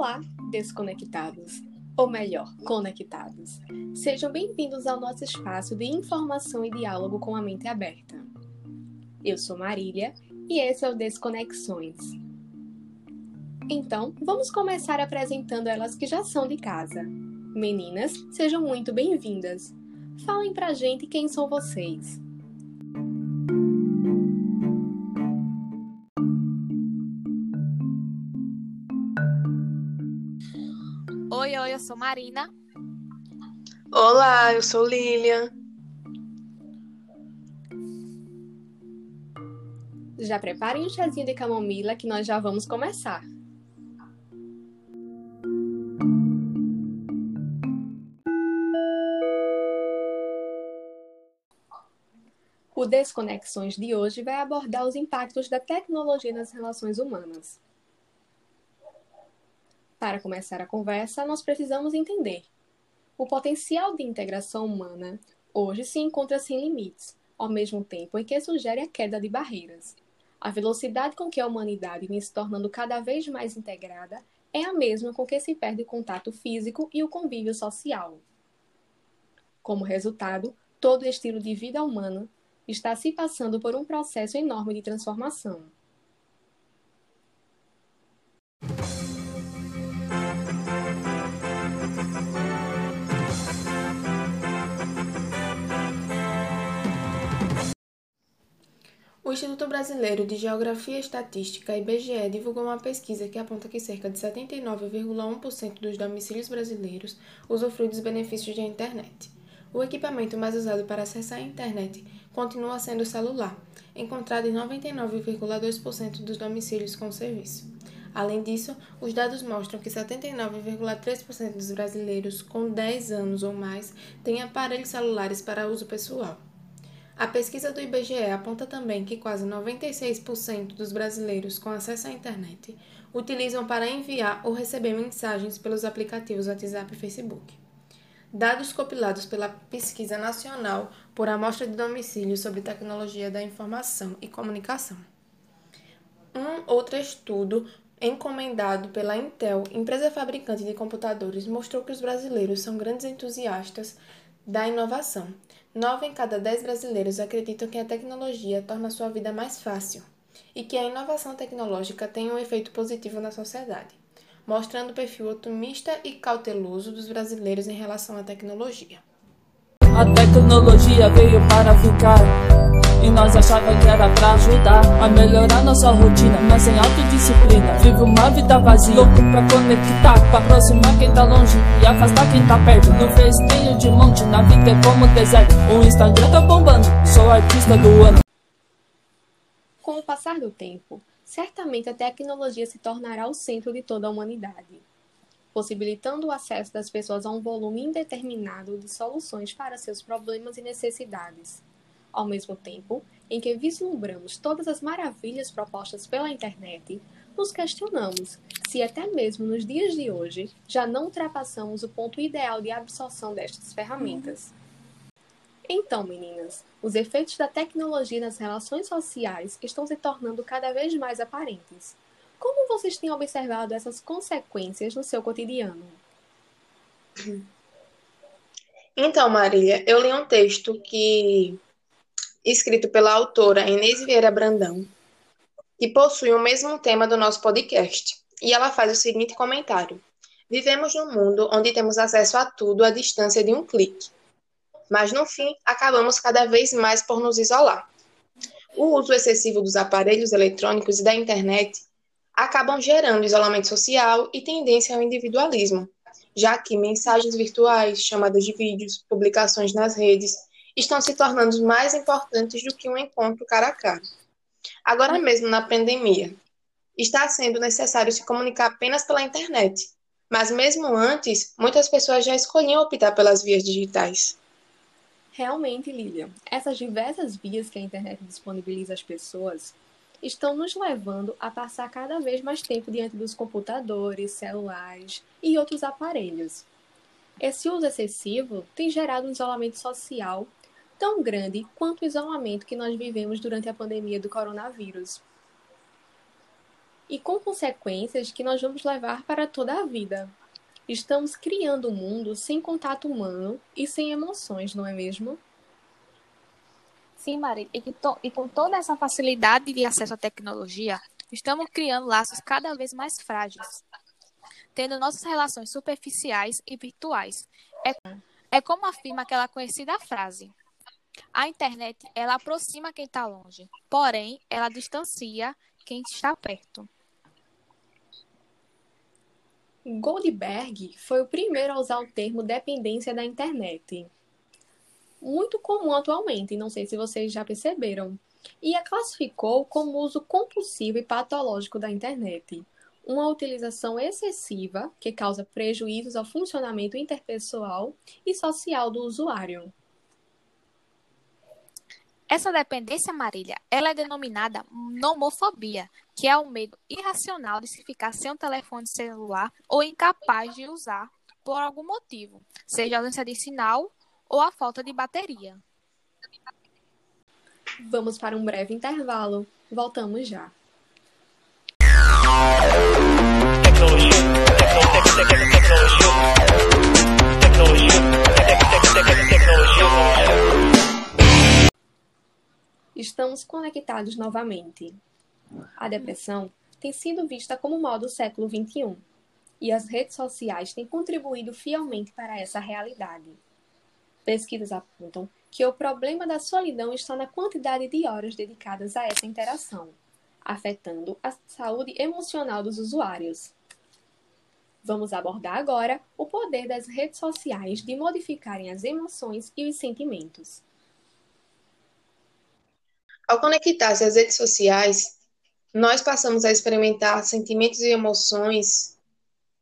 Olá, desconectados, ou melhor, conectados. Sejam bem-vindos ao nosso espaço de informação e diálogo com a mente aberta. Eu sou Marília e esse é o Desconexões. Então, vamos começar apresentando elas que já são de casa. Meninas, sejam muito bem-vindas. Falem pra gente quem são vocês. Oi, oi, eu sou Marina. Olá, eu sou Lilian. Já preparem um chazinho de camomila que nós já vamos começar. Desconexões de hoje vai abordar os impactos da tecnologia nas relações humanas. Para começar a conversa, nós precisamos entender. O potencial de integração humana hoje se encontra sem limites, ao mesmo tempo em que sugere a queda de barreiras. A velocidade com que a humanidade vem se tornando cada vez mais integrada é a mesma com que se perde o contato físico e o convívio social. Como resultado, todo estilo de vida humana está se passando por um processo enorme de transformação. O Instituto Brasileiro de Geografia e Estatística, IBGE, divulgou uma pesquisa que aponta que cerca de 79,1% dos domicílios brasileiros usufruem dos benefícios da internet. O equipamento mais usado para acessar a internet continua sendo o celular, encontrado em 99,2% dos domicílios com serviço. Além disso, os dados mostram que 79,3% dos brasileiros com 10 anos ou mais têm aparelhos celulares para uso pessoal. A pesquisa do IBGE aponta também que quase 96% dos brasileiros com acesso à internet utilizam para enviar ou receber mensagens pelos aplicativos WhatsApp e Facebook. Dados compilados pela Pesquisa Nacional por Amostra de Domicílio sobre Tecnologia da Informação e Comunicação. Um outro estudo encomendado pela Intel, empresa fabricante de computadores, mostrou que os brasileiros são grandes entusiastas da inovação. Nove em cada dez brasileiros acreditam que a tecnologia torna sua vida mais fácil e que a inovação tecnológica tem um efeito positivo na sociedade, mostrando o perfil otimista e cauteloso dos brasileiros em relação à tecnologia. A tecnologia veio para ficar. E nós achava que era pra ajudar a melhorar nossa rotina, mas sem autodisciplina. Vive uma vida vazia, louco pra conectar, pra aproximar quem tá longe e afastar quem tá perto. No Face tenho de monte, na vida é como deserto. O Instagram tá bombando, sou artista do ano. Com o passar do tempo, certamente a tecnologia se tornará o centro de toda a humanidade, possibilitando o acesso das pessoas a um volume indeterminado de soluções para seus problemas e necessidades ao mesmo tempo em que vislumbramos todas as maravilhas propostas pela internet, nos questionamos se até mesmo nos dias de hoje já não ultrapassamos o ponto ideal de absorção destas ferramentas. Então, meninas, os efeitos da tecnologia nas relações sociais estão se tornando cada vez mais aparentes. Como vocês têm observado essas consequências no seu cotidiano? Então, Marília, eu li um texto que escrito pela autora Inês Vieira Brandão, que possui o mesmo tema do nosso podcast. E ela faz o seguinte comentário: Vivemos num mundo onde temos acesso a tudo à distância de um clique. Mas no fim, acabamos cada vez mais por nos isolar. O uso excessivo dos aparelhos eletrônicos e da internet acabam gerando isolamento social e tendência ao individualismo, já que mensagens virtuais, chamadas de vídeos, publicações nas redes estão se tornando mais importantes do que um encontro cara a cara. Agora mesmo na pandemia, está sendo necessário se comunicar apenas pela internet, mas mesmo antes, muitas pessoas já escolhiam optar pelas vias digitais. Realmente, Lilian, essas diversas vias que a internet disponibiliza às pessoas estão nos levando a passar cada vez mais tempo diante dos computadores, celulares e outros aparelhos. Esse uso excessivo tem gerado um isolamento social tão grande quanto o isolamento que nós vivemos durante a pandemia do coronavírus. E com consequências que nós vamos levar para toda a vida. Estamos criando um mundo sem contato humano e sem emoções, não é mesmo? Sim, Maria. E, e com toda essa facilidade de acesso à tecnologia, estamos criando laços cada vez mais frágeis, tendo nossas relações superficiais e virtuais. É, é como afirma aquela conhecida frase: a internet ela aproxima quem está longe, porém ela distancia quem está perto. Goldberg foi o primeiro a usar o termo dependência da internet. Muito comum atualmente, não sei se vocês já perceberam, e a classificou como uso compulsivo e patológico da internet, uma utilização excessiva que causa prejuízos ao funcionamento interpessoal e social do usuário. Essa dependência, Marília, ela é denominada nomofobia, que é o medo irracional de se ficar sem um telefone celular ou incapaz de usar por algum motivo, seja a ausência de sinal ou a falta de bateria. Vamos para um breve intervalo. Voltamos já. Estamos conectados novamente. A depressão tem sido vista como mal do século XXI, e as redes sociais têm contribuído fielmente para essa realidade. Pesquisas apontam que o problema da solidão está na quantidade de horas dedicadas a essa interação, afetando a saúde emocional dos usuários. Vamos abordar agora o poder das redes sociais de modificarem as emoções e os sentimentos. Ao conectar-se às redes sociais, nós passamos a experimentar sentimentos e emoções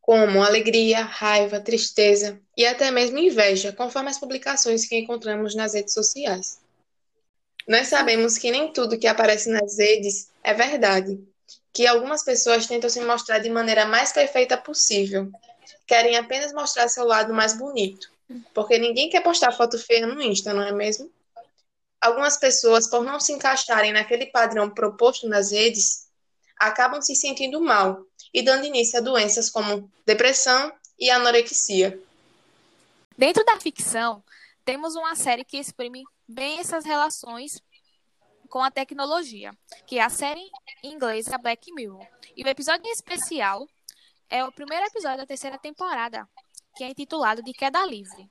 como alegria, raiva, tristeza e até mesmo inveja, conforme as publicações que encontramos nas redes sociais. Nós sabemos que nem tudo que aparece nas redes é verdade, que algumas pessoas tentam se mostrar de maneira mais perfeita possível, querem apenas mostrar seu lado mais bonito, porque ninguém quer postar foto feia no Insta, não é mesmo? Algumas pessoas, por não se encaixarem naquele padrão proposto nas redes, acabam se sentindo mal e dando início a doenças como depressão e anorexia. Dentro da ficção, temos uma série que exprime bem essas relações com a tecnologia, que é a série inglesa Black Mirror. E o episódio especial é o primeiro episódio da terceira temporada, que é intitulado de Queda Livre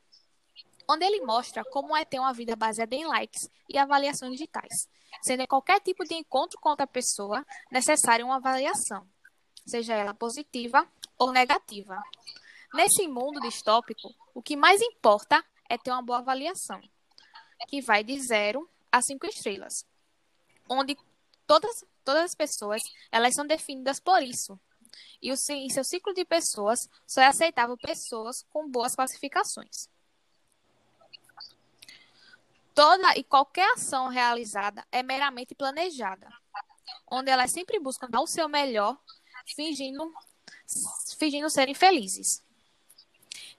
onde ele mostra como é ter uma vida baseada em likes e avaliações digitais, sendo em qualquer tipo de encontro com outra pessoa necessária uma avaliação, seja ela positiva ou negativa. Nesse mundo distópico, o que mais importa é ter uma boa avaliação, que vai de 0 a 5 estrelas, onde todas, todas as pessoas elas são definidas por isso. E o, em seu ciclo de pessoas só é aceitável pessoas com boas classificações. Toda e qualquer ação realizada é meramente planejada, onde elas sempre buscam dar o seu melhor, fingindo, fingindo serem felizes.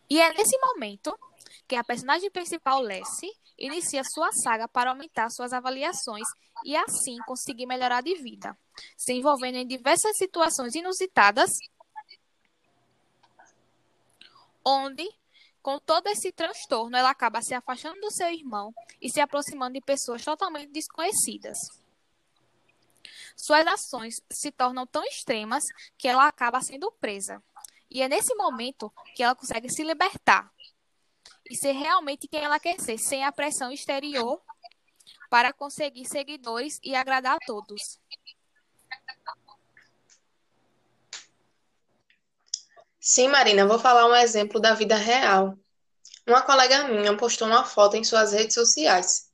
E é nesse momento que a personagem principal, Lessie, inicia sua saga para aumentar suas avaliações e assim conseguir melhorar de vida, se envolvendo em diversas situações inusitadas, onde com todo esse transtorno, ela acaba se afastando do seu irmão e se aproximando de pessoas totalmente desconhecidas. Suas ações se tornam tão extremas que ela acaba sendo presa. E é nesse momento que ela consegue se libertar e ser realmente quem ela quer ser, sem a pressão exterior para conseguir seguidores e agradar a todos. Sim, Marina, vou falar um exemplo da vida real. Uma colega minha postou uma foto em suas redes sociais.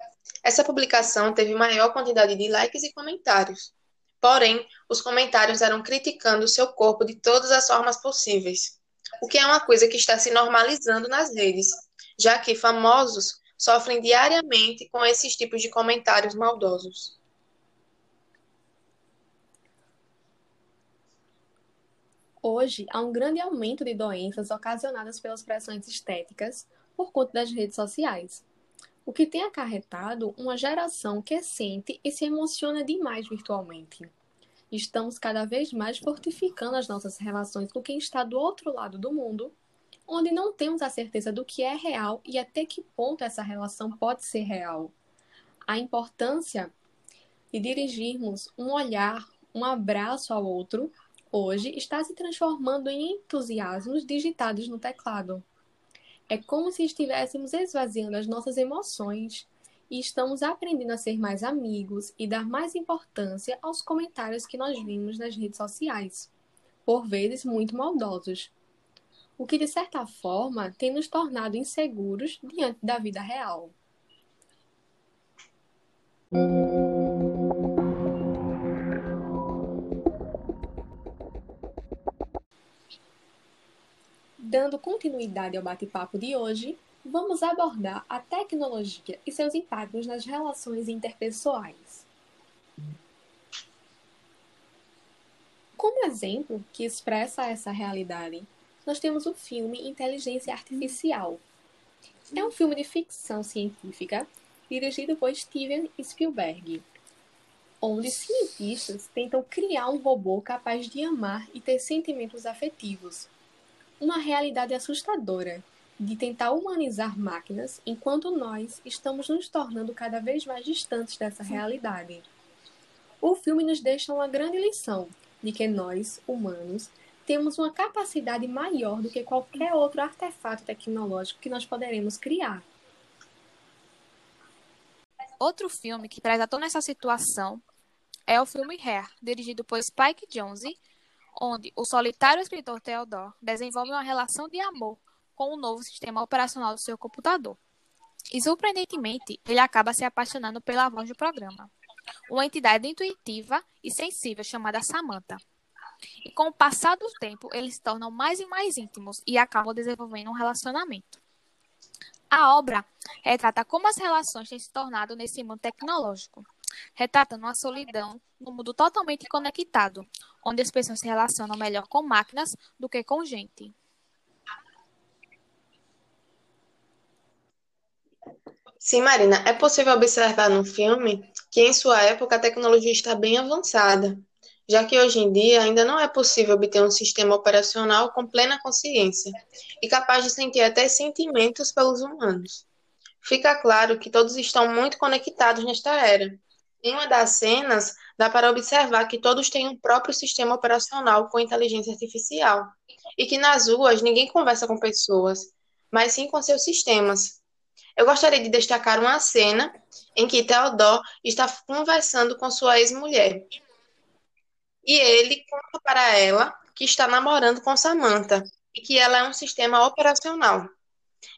Essa publicação teve maior quantidade de likes e comentários. Porém, os comentários eram criticando seu corpo de todas as formas possíveis, o que é uma coisa que está se normalizando nas redes, já que famosos sofrem diariamente com esses tipos de comentários maldosos. Hoje, há um grande aumento de doenças ocasionadas pelas pressões estéticas por conta das redes sociais. o que tem acarretado uma geração que sente e se emociona demais virtualmente. Estamos cada vez mais fortificando as nossas relações com quem está do outro lado do mundo, onde não temos a certeza do que é real e até que ponto essa relação pode ser real. A importância de dirigirmos um olhar, um abraço ao outro, hoje está se transformando em entusiasmos digitados no teclado. É como se estivéssemos esvaziando as nossas emoções e estamos aprendendo a ser mais amigos e dar mais importância aos comentários que nós vimos nas redes sociais, por vezes muito maldosos. O que, de certa forma, tem nos tornado inseguros diante da vida real. Dando continuidade ao bate-papo de hoje, vamos abordar a tecnologia e seus impactos nas relações interpessoais. Como exemplo que expressa essa realidade, nós temos o filme Inteligência Artificial. É um filme de ficção científica dirigido por Steven Spielberg, onde cientistas tentam criar um robô capaz de amar e ter sentimentos afetivos. Uma realidade assustadora de tentar humanizar máquinas, enquanto nós estamos nos tornando cada vez mais distantes dessa realidade. O filme nos deixa uma grande lição de que nós, humanos, temos uma capacidade maior do que qualquer outro artefato tecnológico que nós poderemos criar. Outro filme que traz à tona essa situação é o filme Hair, dirigido por Spike Jonze, onde o solitário escritor Theodore desenvolve uma relação de amor com o novo sistema operacional do seu computador. E, surpreendentemente, ele acaba se apaixonando pela voz do programa, uma entidade intuitiva e sensível chamada Samantha. E com o passar do tempo, eles se tornam mais e mais íntimos e acabam desenvolvendo um relacionamento. A obra retrata como as relações têm se tornado nesse mundo tecnológico, retratando uma solidão no mundo totalmente conectado, onde as pessoas se relacionam melhor com máquinas do que com gente. Sim, Marina, é possível observar no filme que em sua época a tecnologia está bem avançada, já que hoje em dia ainda não é possível obter um sistema operacional com plena consciência e capaz de sentir até sentimentos pelos humanos. Fica claro que todos estão muito conectados nesta era. Em uma das cenas, dá para observar que todos têm um próprio sistema operacional com inteligência artificial e que nas ruas ninguém conversa com pessoas, mas sim com seus sistemas, eu gostaria de destacar uma cena em que Theodore está conversando com sua ex-mulher. E ele conta para ela que está namorando com Samantha e que ela é um sistema operacional.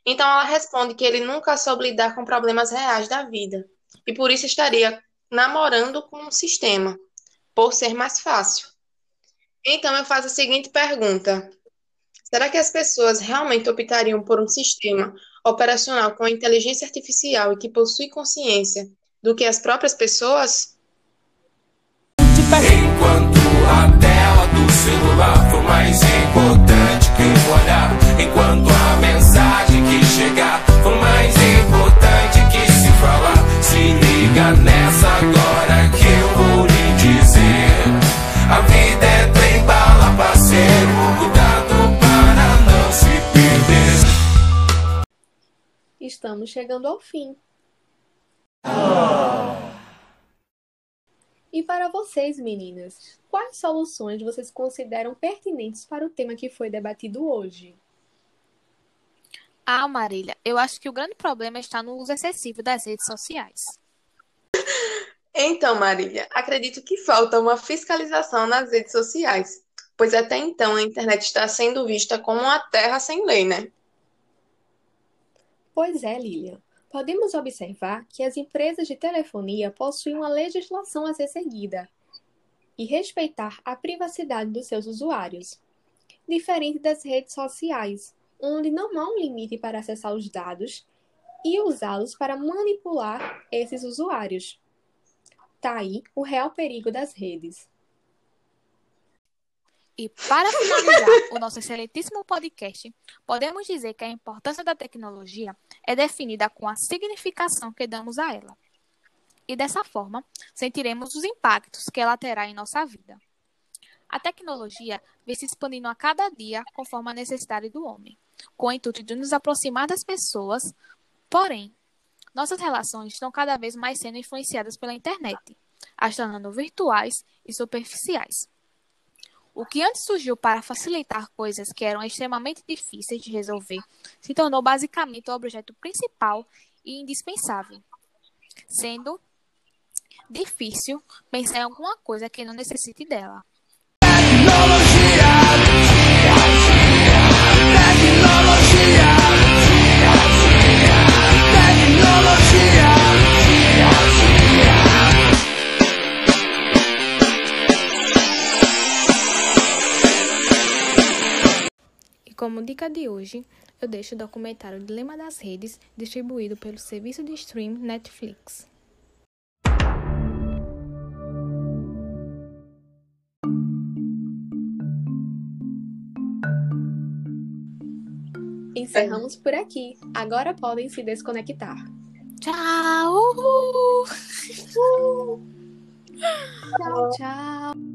Então ela responde que ele nunca soube lidar com problemas reais da vida e por isso estaria namorando com um sistema, por ser mais fácil. Então eu faço a seguinte pergunta: será que as pessoas realmente optariam por um sistema operacional com inteligência artificial e que possui consciência do que as próprias pessoas? Enquanto a tela do celular for mais importante que um olhar, enquanto a mensagem que chegar for mais importante liga nessa agora que eu vou lhe dizer. A vida é trem bala, parceiro, cuidado para não se perder estamos chegando ao fim. E para vocês, meninas, quais soluções vocês consideram pertinentes para o tema que foi debatido hoje? Ah, Marília, eu acho que o grande problema está no uso excessivo das redes sociais. Então, Marília, acredito que falta uma fiscalização nas redes sociais, pois até então a internet está sendo vista como uma terra sem lei, né? Pois é, Lilian. Podemos observar que as empresas de telefonia possuem uma legislação a ser seguida e respeitar a privacidade dos seus usuários, diferente das redes sociais, onde não há um limite para acessar os dados e usá-los para manipular esses usuários. Tá aí o real perigo das redes. E para finalizar o nosso excelentíssimo podcast, podemos dizer que a importância da tecnologia é definida com a significação que damos a ela. E dessa forma, sentiremos os impactos que ela terá em nossa vida. A tecnologia vem se expandindo a cada dia conforme a necessidade do homem, com o intuito de nos aproximar das pessoas, porém, nossas relações estão cada vez mais sendo influenciadas pela internet, as tornando virtuais e superficiais. O que antes surgiu para facilitar coisas que eram extremamente difíceis de resolver se tornou basicamente o objeto principal e indispensável, sendo difícil pensar em alguma coisa que não necessite dela. Como dica de hoje, eu deixo o documentário Dilema das Redes, distribuído pelo serviço de stream Netflix. Encerramos por aqui. Agora podem se desconectar. Tchau! Tchau, tchau.